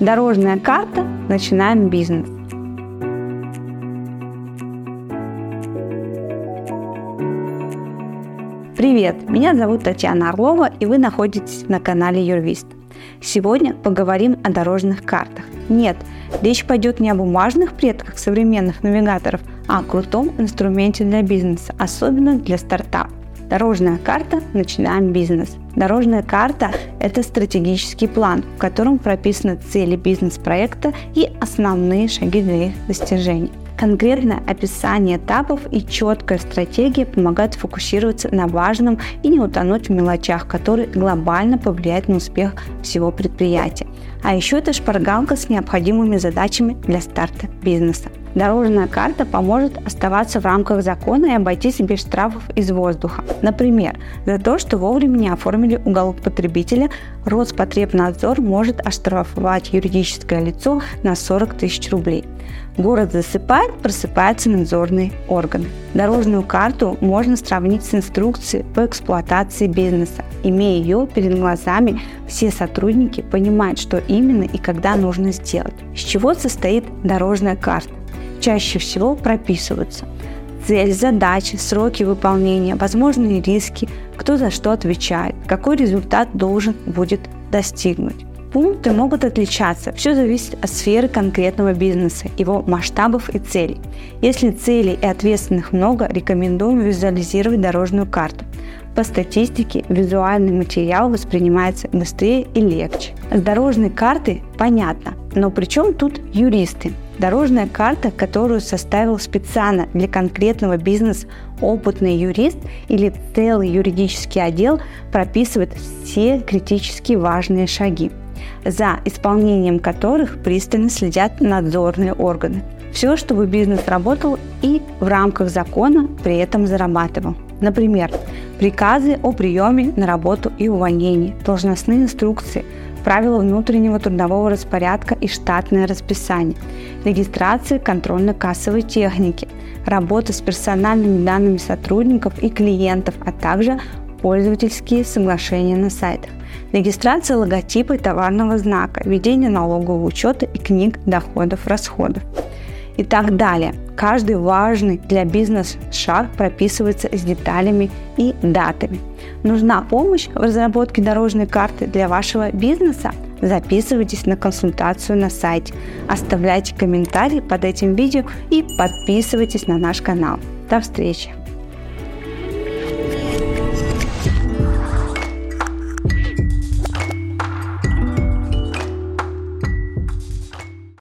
Дорожная карта «Начинаем бизнес». Привет, меня зовут Татьяна Орлова, и вы находитесь на канале Юрвист. Сегодня поговорим о дорожных картах. Нет, речь пойдет не о бумажных предках современных навигаторов, а о крутом инструменте для бизнеса, особенно для стартапа. Дорожная карта «Начинаем бизнес». Дорожная карта – это стратегический план, в котором прописаны цели бизнес-проекта и основные шаги для их достижения. Конкретное описание этапов и четкая стратегия помогают фокусироваться на важном и не утонуть в мелочах, которые глобально повлияют на успех всего предприятия. А еще это шпаргалка с необходимыми задачами для старта бизнеса. Дорожная карта поможет оставаться в рамках закона и обойтись без штрафов из воздуха. Например, за то, что вовремя не оформили уголок потребителя, Роспотребнадзор может оштрафовать юридическое лицо на 40 тысяч рублей. Город засыпает, просыпаются надзорные органы. Дорожную карту можно сравнить с инструкцией по эксплуатации бизнеса. Имея ее перед глазами, все сотрудники понимают, что именно и когда нужно сделать. С чего состоит дорожная карта? Чаще всего прописываются цель, задачи, сроки выполнения, возможные риски, кто за что отвечает, какой результат должен будет достигнуть. Пункты могут отличаться. Все зависит от сферы конкретного бизнеса, его масштабов и целей. Если целей и ответственных много, рекомендуем визуализировать дорожную карту. По статистике визуальный материал воспринимается быстрее и легче. С дорожной картой понятно, но при чем тут юристы? Дорожная карта, которую составил специально для конкретного бизнеса опытный юрист или целый юридический отдел, прописывает все критически важные шаги за исполнением которых пристально следят надзорные органы. Все, чтобы бизнес работал и в рамках закона при этом зарабатывал. Например, приказы о приеме на работу и увольнении, должностные инструкции, правила внутреннего трудового распорядка и штатное расписание, регистрация контрольно-кассовой техники, работа с персональными данными сотрудников и клиентов, а также пользовательские соглашения на сайтах, регистрация логотипа и товарного знака, ведение налогового учета и книг доходов-расходов и так далее. Каждый важный для бизнеса шаг прописывается с деталями и датами. Нужна помощь в разработке дорожной карты для вашего бизнеса? Записывайтесь на консультацию на сайте, оставляйте комментарии под этим видео и подписывайтесь на наш канал. До встречи!